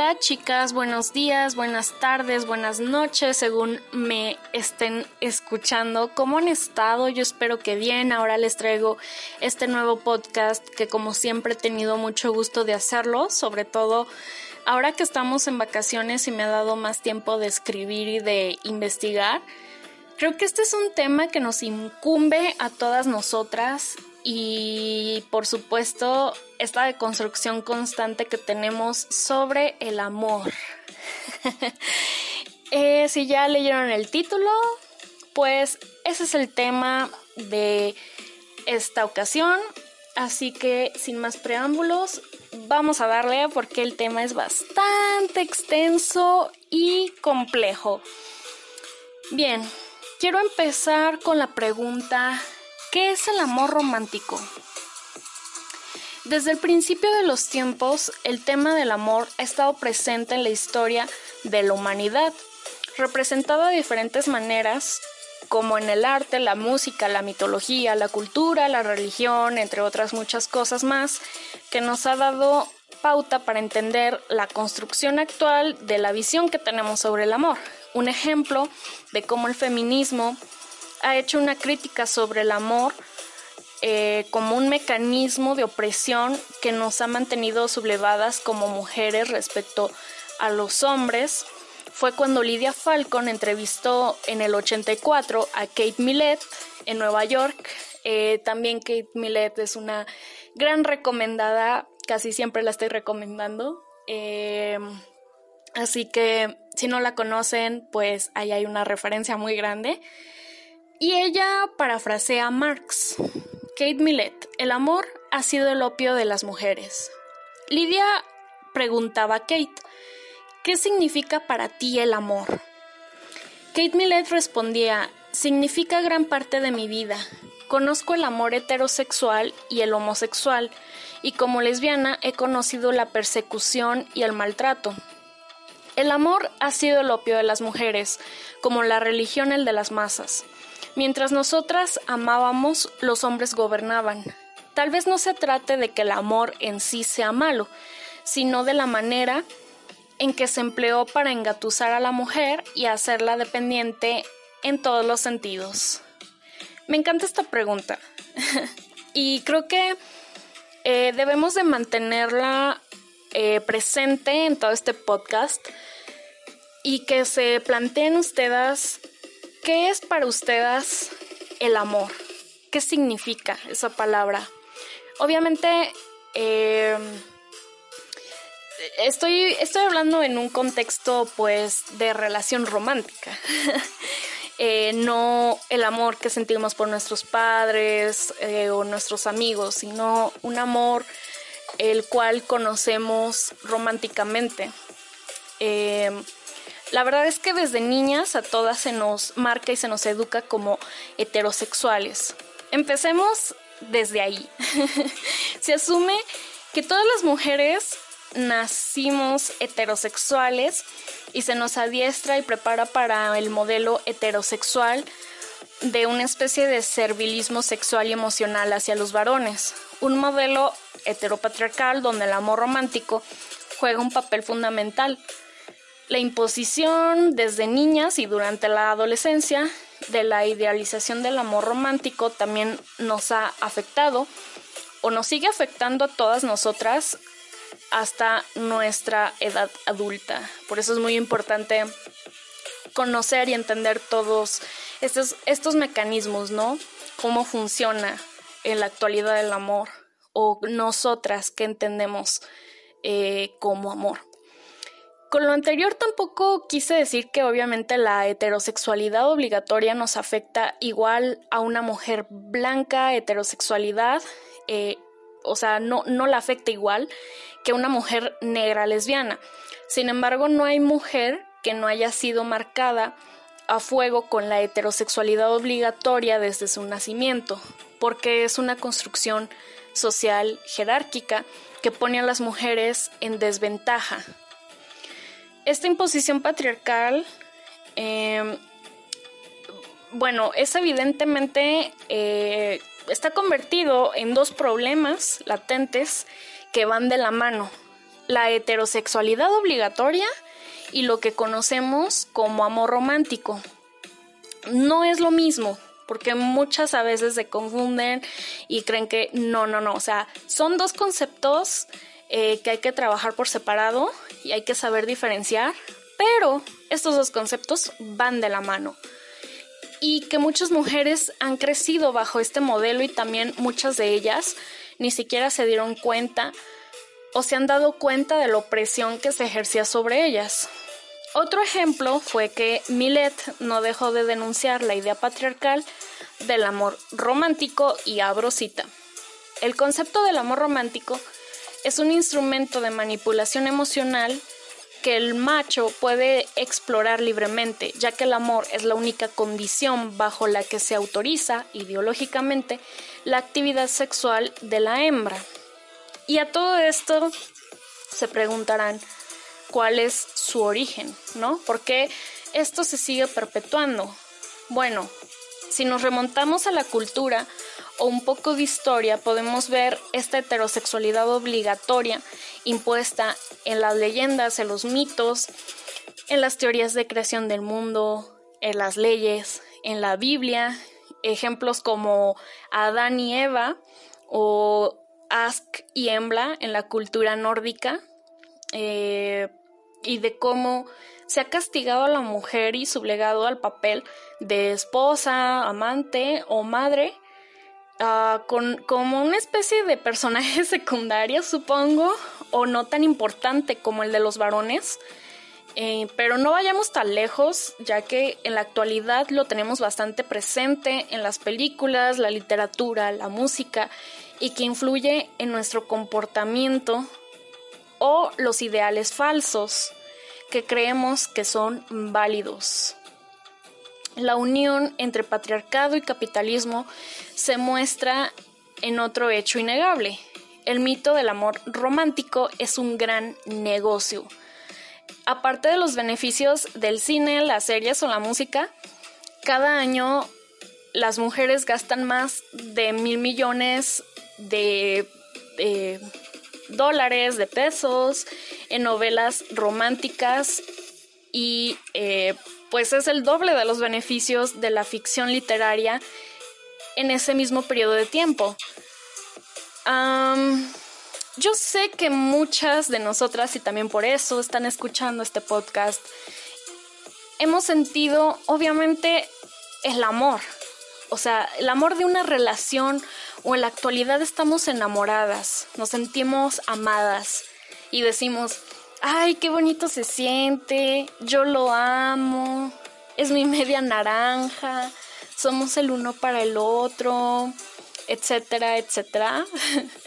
Hola chicas, buenos días, buenas tardes, buenas noches, según me estén escuchando. ¿Cómo han estado? Yo espero que bien. Ahora les traigo este nuevo podcast que como siempre he tenido mucho gusto de hacerlo, sobre todo ahora que estamos en vacaciones y me ha dado más tiempo de escribir y de investigar. Creo que este es un tema que nos incumbe a todas nosotras y por supuesto esta deconstrucción constante que tenemos sobre el amor. Eh, si ya leyeron el título, pues ese es el tema de esta ocasión. Así que sin más preámbulos, vamos a darle porque el tema es bastante extenso y complejo. Bien, quiero empezar con la pregunta ¿Qué es el amor romántico? Desde el principio de los tiempos, el tema del amor ha estado presente en la historia de la humanidad, representado de diferentes maneras, como en el arte, la música, la mitología, la cultura, la religión, entre otras muchas cosas más, que nos ha dado pauta para entender la construcción actual de la visión que tenemos sobre el amor. Un ejemplo de cómo el feminismo ha hecho una crítica sobre el amor eh, como un mecanismo de opresión que nos ha mantenido sublevadas como mujeres respecto a los hombres. Fue cuando Lydia Falcon entrevistó en el 84 a Kate Millett en Nueva York. Eh, también Kate Millett es una gran recomendada, casi siempre la estoy recomendando. Eh, así que si no la conocen, pues ahí hay una referencia muy grande. Y ella parafrasea a Marx. Kate Millett, el amor ha sido el opio de las mujeres. Lidia preguntaba a Kate, ¿qué significa para ti el amor? Kate Millett respondía, significa gran parte de mi vida. Conozco el amor heterosexual y el homosexual, y como lesbiana he conocido la persecución y el maltrato. El amor ha sido el opio de las mujeres, como la religión el de las masas. Mientras nosotras amábamos, los hombres gobernaban. Tal vez no se trate de que el amor en sí sea malo, sino de la manera en que se empleó para engatusar a la mujer y hacerla dependiente en todos los sentidos. Me encanta esta pregunta y creo que eh, debemos de mantenerla eh, presente en todo este podcast y que se planteen ustedes ¿Qué es para ustedes el amor? ¿Qué significa esa palabra? Obviamente, em, estoy, estoy hablando en un contexto pues de relación romántica. Eh, no el amor que sentimos por nuestros padres eh, o nuestros amigos, sino un amor el cual conocemos románticamente. Em, la verdad es que desde niñas a todas se nos marca y se nos educa como heterosexuales. Empecemos desde ahí. se asume que todas las mujeres nacimos heterosexuales y se nos adiestra y prepara para el modelo heterosexual de una especie de servilismo sexual y emocional hacia los varones. Un modelo heteropatriarcal donde el amor romántico juega un papel fundamental la imposición desde niñas y durante la adolescencia de la idealización del amor romántico también nos ha afectado o nos sigue afectando a todas nosotras hasta nuestra edad adulta. Por eso es muy importante conocer y entender todos estos, mecanismos, ¿no? Cómo funciona en la actualidad el amor o nosotras que entendemos eh, como amor. Con lo anterior tampoco quise decir que obviamente la heterosexualidad obligatoria nos afecta igual a una mujer blanca, heterosexualidad, eh, o sea, no, no la afecta igual que una mujer negra lesbiana. Sin embargo, no hay mujer que no haya sido marcada a fuego con la heterosexualidad obligatoria desde su nacimiento, porque es una construcción social jerárquica que pone a las mujeres en desventaja esta imposición patriarcal, em, bueno, es evidentemente, eh, está convertido en dos problemas latentes que van de la mano. la heterosexualidad obligatoria y lo que conocemos como amor romántico. No es lo mismo, porque muchas a veces se confunden y creen que no, no, no, o sea, son dos conceptos eh, que hay que trabajar por separado y hay que saber diferenciar, pero estos dos conceptos van de la mano y que muchas mujeres han crecido bajo este modelo y también muchas de ellas ni siquiera se dieron cuenta o se han dado cuenta de la opresión que se ejercía sobre ellas. Otro ejemplo fue que Millet no dejó de denunciar la idea patriarcal del amor romántico y abro cita. El concepto del amor romántico es un instrumento de manipulación emocional que el macho puede explorar libremente, ya que el amor es la única condición bajo la que se autoriza ideológicamente la actividad sexual de la hembra. Y a todo esto se preguntarán cuál es su origen, ¿no? ¿Por qué esto se sigue perpetuando? Bueno, si nos remontamos a la cultura o un poco de historia, podemos ver esta heterosexualidad obligatoria impuesta en las leyendas, en los mitos, en las teorías de creación del mundo, en las leyes, en la Biblia, ejemplos como Adán y Eva o Ask y Embla en la cultura nórdica, eh, y de cómo se ha castigado a la mujer y sublegado al papel de esposa, amante o madre, ah, con, como una especie de personaje secundario, supongo, o no tan importante como el de los varones. Eh, pero no vayamos tan lejos, ya que en la actualidad lo tenemos bastante presente en las películas, la literatura, la música, y que influye en nuestro comportamiento o los ideales falsos que creemos que son válidos. La unión entre patriarcado y capitalismo se muestra en otro hecho innegable. El mito del amor romántico es un gran negocio. Aparte de los beneficios del cine, las series o la música, cada año las mujeres gastan más de mil millones de dólares, de pesos, en novelas románticas y eh, pues es el doble de los beneficios de la ficción literaria en ese mismo periodo de tiempo. yo sé que muchas de nosotras, y también por eso están escuchando este podcast, hemos sentido obviamente el amor, o sea, el amor de una relación o en la actualidad estamos enamoradas, nos sentimos amadas y decimos, ay, qué bonito se siente, yo lo amo, es mi media naranja, somos el uno para el otro, etcétera, etcétera.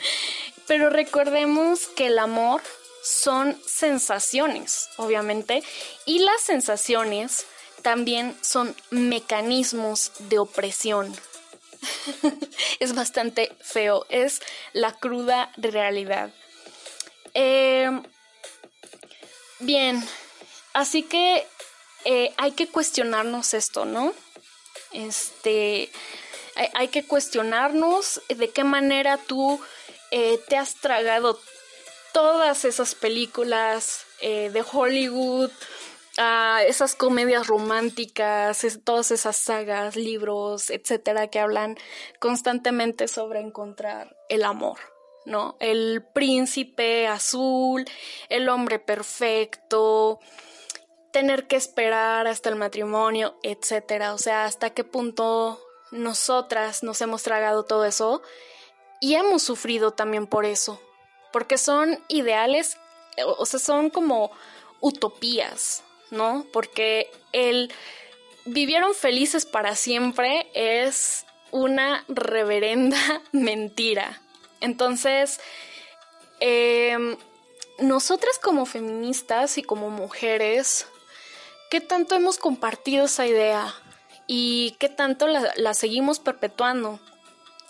Pero recordemos que el amor son sensaciones, obviamente, y las sensaciones también son mecanismos de opresión. es bastante feo, es la cruda realidad. Em, bien, así que eh, hay que cuestionarnos esto, ¿no? Este, hay, que cuestionarnos de qué manera tú eh, te has tragado todas esas películas eh, de Hollywood, a esas comedias románticas, todas esas sagas, libros, etcétera, que hablan constantemente sobre encontrar el amor, ¿no? El príncipe azul, el hombre perfecto, tener que esperar hasta el matrimonio, etcétera. O sea, hasta qué punto nosotras nos hemos tragado todo eso y hemos sufrido también por eso, porque son ideales, o sea, son como utopías, ¿no? Porque el vivieron felices para siempre es una reverenda mentira. Entonces, em, nosotras como feministas y como mujeres, ¿qué tanto hemos compartido esa idea? ¿Y qué tanto la, seguimos perpetuando?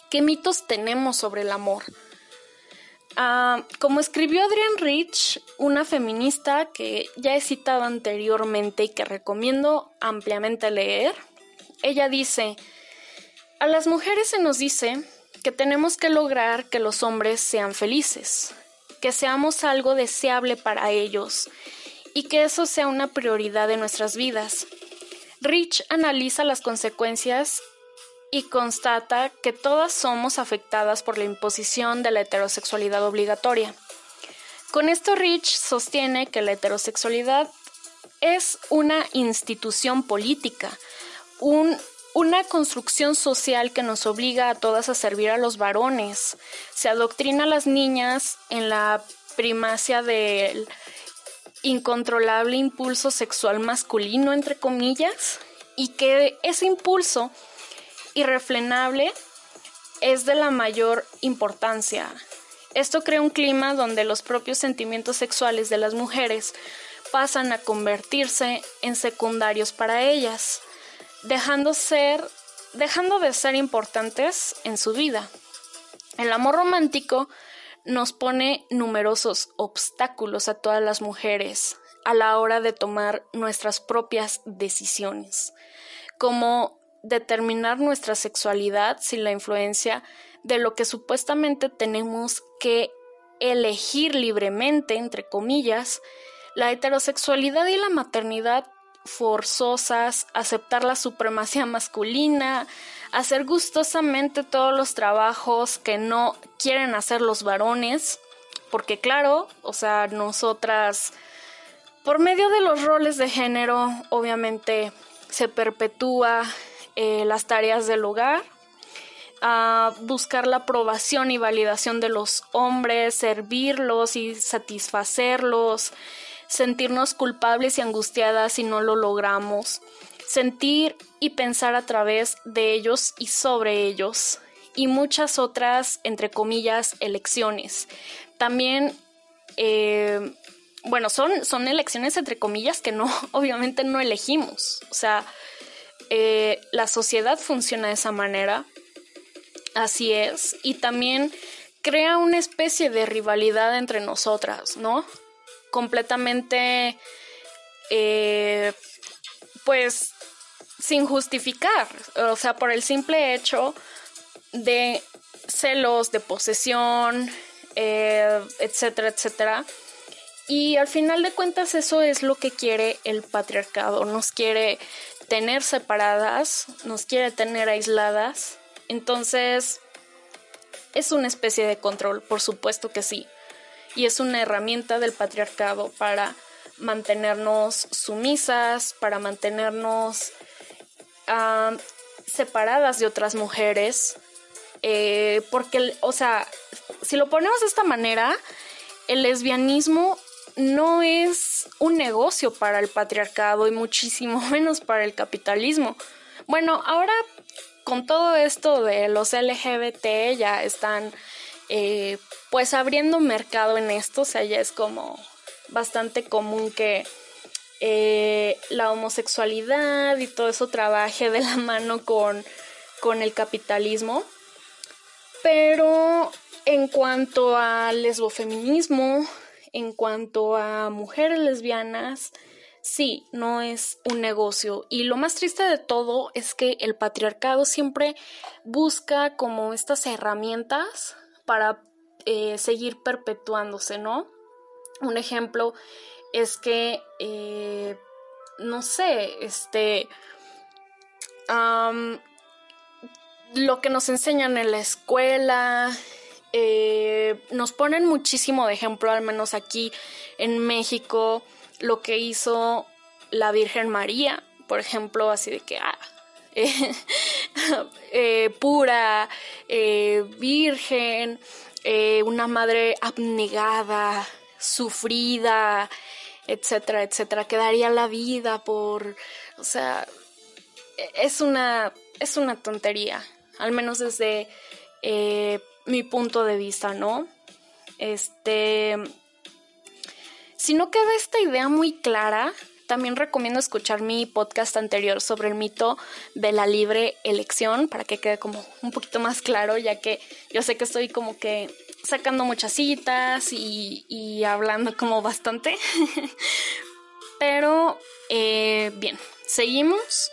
¿Qué mitos tenemos sobre el amor? Ah, como escribió Adrienne Rich, una feminista que ya he citado anteriormente y que recomiendo ampliamente leer, ella dice, a las mujeres se nos dice que tenemos que lograr que los hombres sean felices que seamos algo deseable para ellos y que eso sea una prioridad de nuestras vidas. Rich analiza las consecuencias y constata que todas somos afectadas por la imposición de la heterosexualidad obligatoria. Con esto Rich sostiene que la heterosexualidad es una institución política, una construcción social que nos obliga a todas a servir a los varones. Se adoctrina a las niñas en la primacia del incontrolable impulso sexual masculino, entre comillas, y que ese impulso irrefrenable es de la mayor importancia. Esto crea un clima donde los propios sentimientos sexuales de las mujeres pasan a convertirse en secundarios para ellas, dejando ser dejando de ser importantes en su vida. El amor romántico nos pone numerosos obstáculos a todas las mujeres a la hora de tomar nuestras propias decisiones, como determinar nuestra sexualidad sin la influencia de lo que supuestamente tenemos que elegir libremente, entre comillas, la heterosexualidad y la maternidad forzosas, aceptar la supremacía masculina, hacer gustosamente todos los trabajos que no quieren hacer los varones, porque claro, o sea, nosotras, por medio de los roles de género, obviamente se perpetúa eh, las tareas del hogar, a buscar la aprobación y validación de los hombres, servirlos y satisfacerlos, sentirnos culpables y angustiadas si no lo logramos, sentir y pensar a través de ellos y sobre ellos, y muchas otras, entre comillas, elecciones. También, eh, bueno, son, son elecciones entre comillas que no, obviamente no elegimos. O sea, eh, la sociedad funciona de esa manera, así es, y también crea una especie de rivalidad entre nosotras, ¿no? Completamente, eh, pues, sin justificar, o sea, por el simple hecho de celos, de posesión, eh, etcétera, etcétera. Y al final de cuentas eso es lo que quiere el patriarcado, nos quiere tener separadas, nos quiere tener aisladas. Entonces, es una especie de control, por supuesto que sí. Y es una herramienta del patriarcado para mantenernos sumisas, para mantenernos ah, separadas de otras mujeres. Eh, porque, o sea, si lo ponemos de esta manera, el lesbianismo no es un negocio para el patriarcado y muchísimo menos para el capitalismo. Bueno, ahora con todo esto de los LGBT ya están eh, pues abriendo mercado en esto, o sea, ya es como bastante común que eh, la homosexualidad y todo eso trabaje de la mano con, con el capitalismo. Pero en cuanto al lesbofeminismo, en cuanto a mujeres lesbianas, sí, no es un negocio. Y lo más triste de todo es que el patriarcado siempre busca como estas herramientas para eh, seguir perpetuándose, ¿no? Un ejemplo es que, eh, no sé, este, lo que nos enseñan en la escuela, eh, nos ponen muchísimo de ejemplo, al menos aquí en México, lo que hizo la Virgen María, por ejemplo, así de que, ah, pura, eh, virgen, una madre abnegada, sufrida, etcétera, etcétera, que daría la vida por, o sea, es una, es una tontería, al menos desde mi punto de vista, ¿no? Este, si no queda esta idea muy clara, también recomiendo escuchar mi podcast anterior sobre el mito de la libre elección para que quede como un poquito más claro, ya que yo sé que estoy como que sacando muchas citas y, hablando como bastante. Pero, eh, bien, seguimos.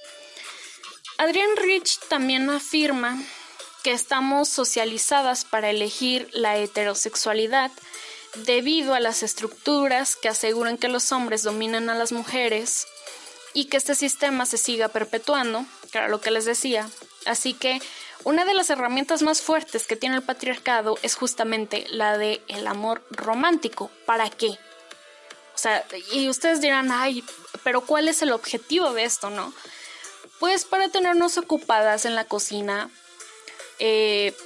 Adrián Rich también afirma que estamos socializadas para elegir la heterosexualidad debido a las estructuras que aseguran que los hombres dominan a las mujeres y que este sistema se siga perpetuando, que era lo que les decía. Así que una de las herramientas más fuertes que tiene el patriarcado es justamente la de el amor romántico. ¿Para qué? O sea, y ustedes dirán, ay, pero ¿cuál es el objetivo de esto, no? Pues para tenernos ocupadas en la cocina, eh,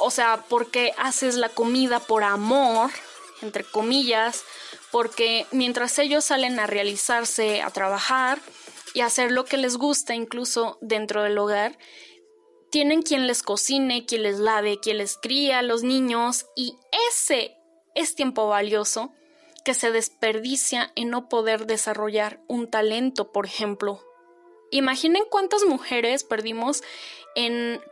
o sea, porque haces la comida por amor, entre comillas, porque mientras ellos salen a realizarse, a trabajar y hacer lo que les gusta incluso dentro del hogar, tienen quien les cocine, quien les lave, quien les cría los niños y ese es tiempo valioso que se desperdicia en no poder desarrollar un talento, por ejemplo. Imaginen cuántas mujeres perdimos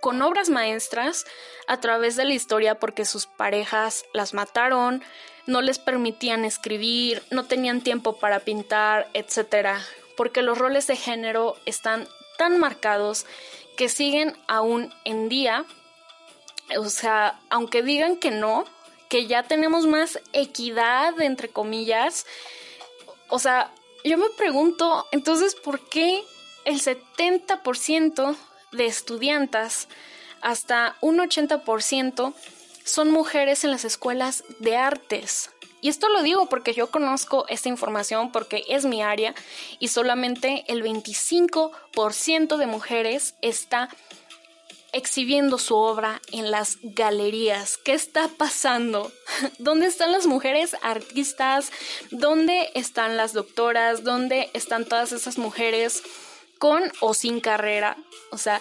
con obras maestras a través de la historia porque sus parejas las mataron, no les permitían escribir, no tenían tiempo para pintar, etc. Porque los roles de género están tan marcados que siguen aún en día. O sea, aunque digan que no, que ya tenemos más equidad, entre comillas. O sea, yo me pregunto, entonces, ¿por qué el 70% de estudiantas, hasta un 80%, son mujeres en las escuelas de artes. Y esto lo digo porque yo conozco esta información porque es mi área y solamente el 25% de mujeres está exhibiendo su obra en las galerías. ¿Qué está pasando? ¿Dónde están las mujeres artistas? ¿Dónde están las doctoras? ¿Dónde están todas esas mujeres con o sin carrera? O sea,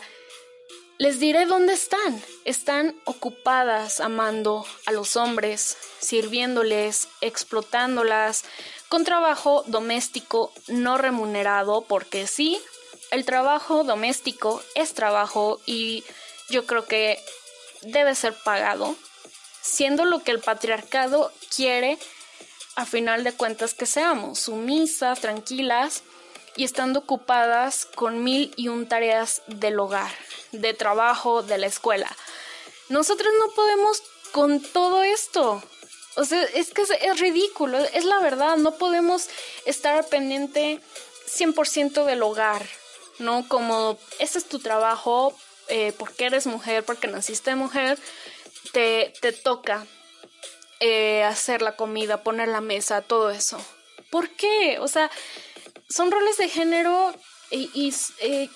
les diré dónde están. Están ocupadas amando a los hombres, sirviéndoles, explotándolas, con trabajo doméstico no remunerado, porque sí, el trabajo doméstico es trabajo y yo creo que debe ser pagado, siendo lo que el patriarcado quiere a final de cuentas que seamos, sumisas, tranquilas y estando ocupadas con mil y un tareas del hogar de trabajo, de la escuela. Nosotros no podemos con todo esto. O sea, es que es, ridículo, es la verdad, no podemos estar pendiente 100% del hogar, ¿no? Como ese es tu trabajo, eh, porque eres mujer, porque naciste mujer, te, te toca eh, hacer la comida, poner la mesa, todo eso. ¿Por qué? O sea, son roles de género y, eh,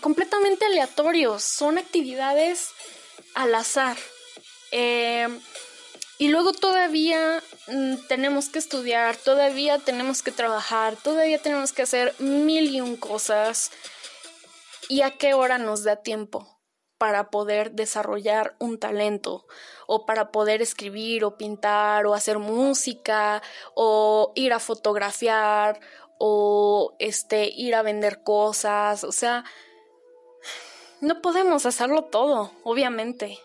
completamente aleatorios, son actividades al azar. Em, y luego todavía mm, tenemos que estudiar, todavía tenemos que trabajar, todavía tenemos que hacer mil y un cosas. ¿Y a qué hora nos da tiempo para poder desarrollar un talento? O para poder escribir o pintar o hacer música o ir a fotografiar o este ir a vender cosas, o sea, no podemos hacerlo todo, obviamente.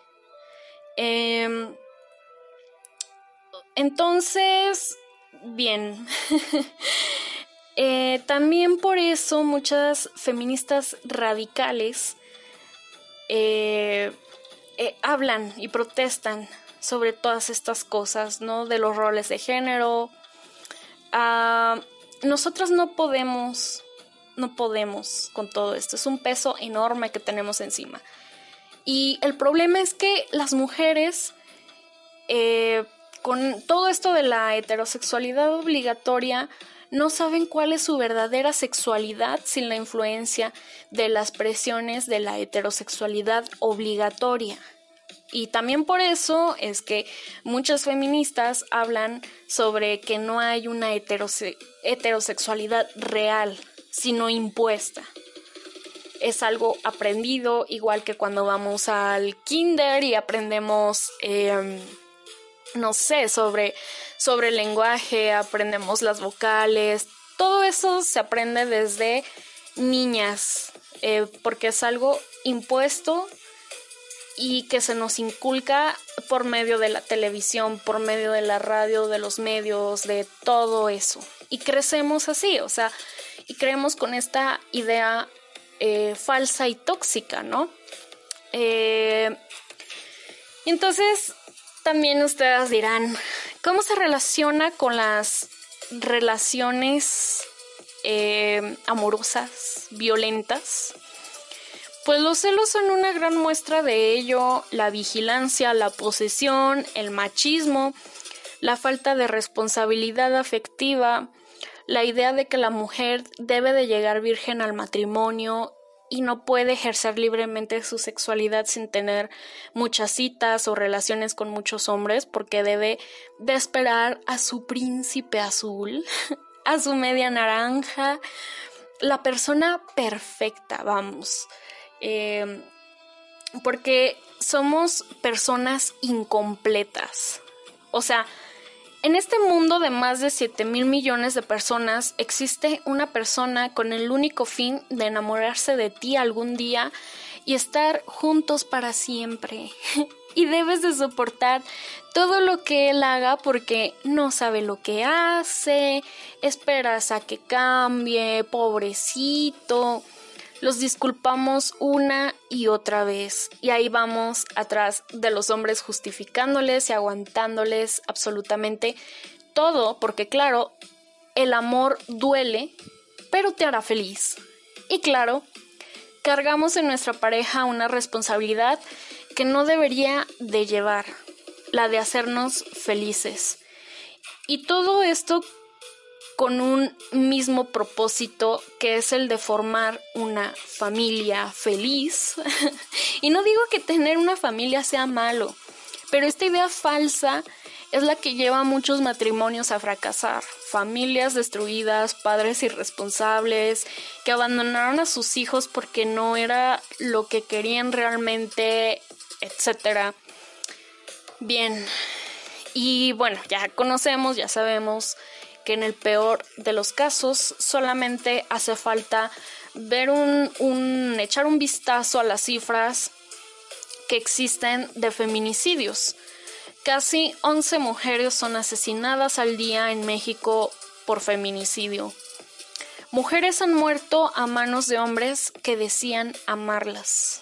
Em, entonces, bien. Eh, también por eso muchas feministas radicales eh, eh, hablan y protestan sobre todas estas cosas, ¿no? De los roles de género. Ah, nosotras no podemos no podemos con todo esto. Es un peso enorme que tenemos encima. Y el problema es que las mujeres, eh, con todo esto de la heterosexualidad obligatoria, no saben cuál es su verdadera sexualidad sin la influencia de las presiones de la heterosexualidad obligatoria. Y también por eso es que muchas feministas hablan sobre que no hay una heterosexualidad real, sino impuesta. Es algo aprendido, igual que cuando vamos al kinder y aprendemos, em, no sé, sobre, sobre el lenguaje, aprendemos las vocales, todo eso se aprende desde niñas, eh, porque es algo impuesto y que se nos inculca por medio de la televisión, por medio de la radio, de los medios, de todo eso. Y crecemos así, o sea, y creemos con esta idea eh, falsa y tóxica, ¿no? Eh, entonces también ustedes dirán, ¿Cómo se relaciona con las relaciones eh, amorosas, violentas? Pues los celos son una gran muestra de ello, la vigilancia, la posesión, el machismo, la falta de responsabilidad afectiva, la idea de que la mujer debe de llegar virgen al matrimonio y no puede ejercer libremente su sexualidad sin tener muchas citas o relaciones con muchos hombres porque debe de esperar a su príncipe azul, a su media naranja, la persona perfecta, vamos. Em, porque somos personas incompletas. O sea, en este mundo de más de 7 mil millones de personas existe una persona con el único fin de enamorarse de ti algún día y estar juntos para siempre. y debes de soportar todo lo que él haga porque no sabe lo que hace, esperas a que cambie, pobrecito los disculpamos una y otra vez. Y ahí vamos atrás de los hombres justificándoles y aguantándoles absolutamente todo, porque claro, el amor duele, pero te hará feliz. Y claro, cargamos en nuestra pareja una responsabilidad que no debería de llevar, la de hacernos felices. Y todo esto con un mismo propósito que es el de formar una familia feliz. y no digo que tener una familia sea malo, pero esta idea falsa es la que lleva a muchos matrimonios a fracasar. Familias destruidas, padres irresponsables, que abandonaron a sus hijos porque no era lo que querían realmente, etc. Bien, y bueno, ya conocemos, ya sabemos que en el peor de los casos solamente hace falta ver un, echar un vistazo a las cifras que existen de feminicidios. Casi 11 mujeres son asesinadas al día en México por feminicidio. Mujeres han muerto a manos de hombres que decían amarlas.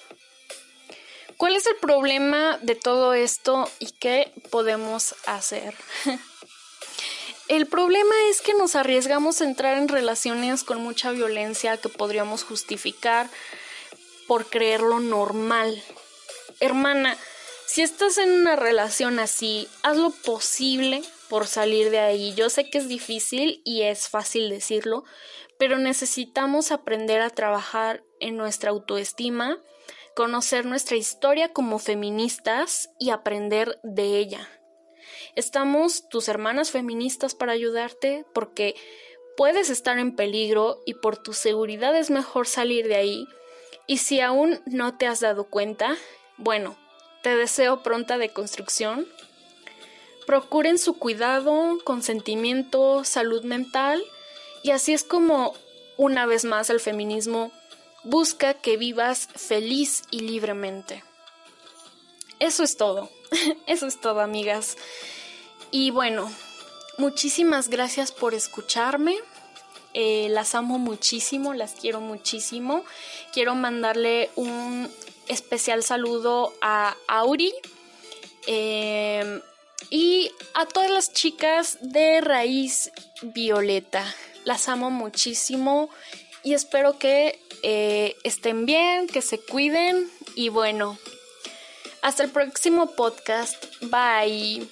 ¿Cuál es el problema de todo esto y qué podemos hacer? El problema es que nos arriesgamos a entrar en relaciones con mucha violencia que podríamos justificar por creerlo normal. Hermana, si estás en una relación así, haz lo posible por salir de ahí. Yo sé que es difícil y es fácil decirlo, pero necesitamos aprender a trabajar en nuestra autoestima, conocer nuestra historia como feministas y aprender de ella. Estamos tus hermanas feministas para ayudarte porque puedes estar en peligro y por tu seguridad es mejor salir de ahí. Y si aún no te has dado cuenta, bueno, te deseo pronta deconstrucción. Procuren su cuidado, consentimiento, salud mental y así es como, una vez más, el feminismo busca que vivas feliz y libremente. Eso es todo. Eso es todo, amigas. Y bueno, muchísimas gracias por escucharme. Eh, las amo muchísimo, las quiero muchísimo. Quiero mandarle un especial saludo a Auri em, y a todas las chicas de Raíz Violeta. Las amo muchísimo y espero que eh, estén bien, que se cuiden y bueno, hasta el próximo podcast. Bye.